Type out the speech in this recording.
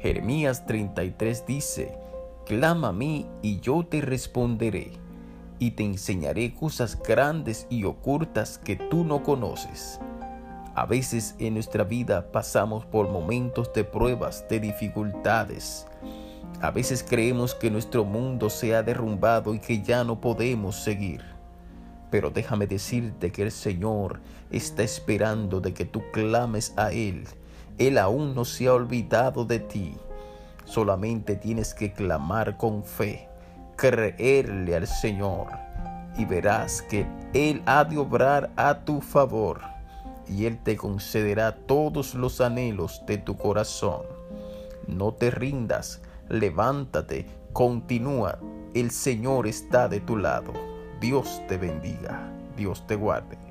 Jeremías 33 dice, Clama a mí y yo te responderé, y te enseñaré cosas grandes y ocultas que tú no conoces. A veces en nuestra vida pasamos por momentos de pruebas, de dificultades. A veces creemos que nuestro mundo se ha derrumbado y que ya no podemos seguir. Pero déjame decirte que el Señor está esperando de que tú clames a Él. Él aún no se ha olvidado de ti. Solamente tienes que clamar con fe, creerle al Señor y verás que Él ha de obrar a tu favor y Él te concederá todos los anhelos de tu corazón. No te rindas, levántate, continúa, el Señor está de tu lado. Dios te bendiga, Dios te guarde.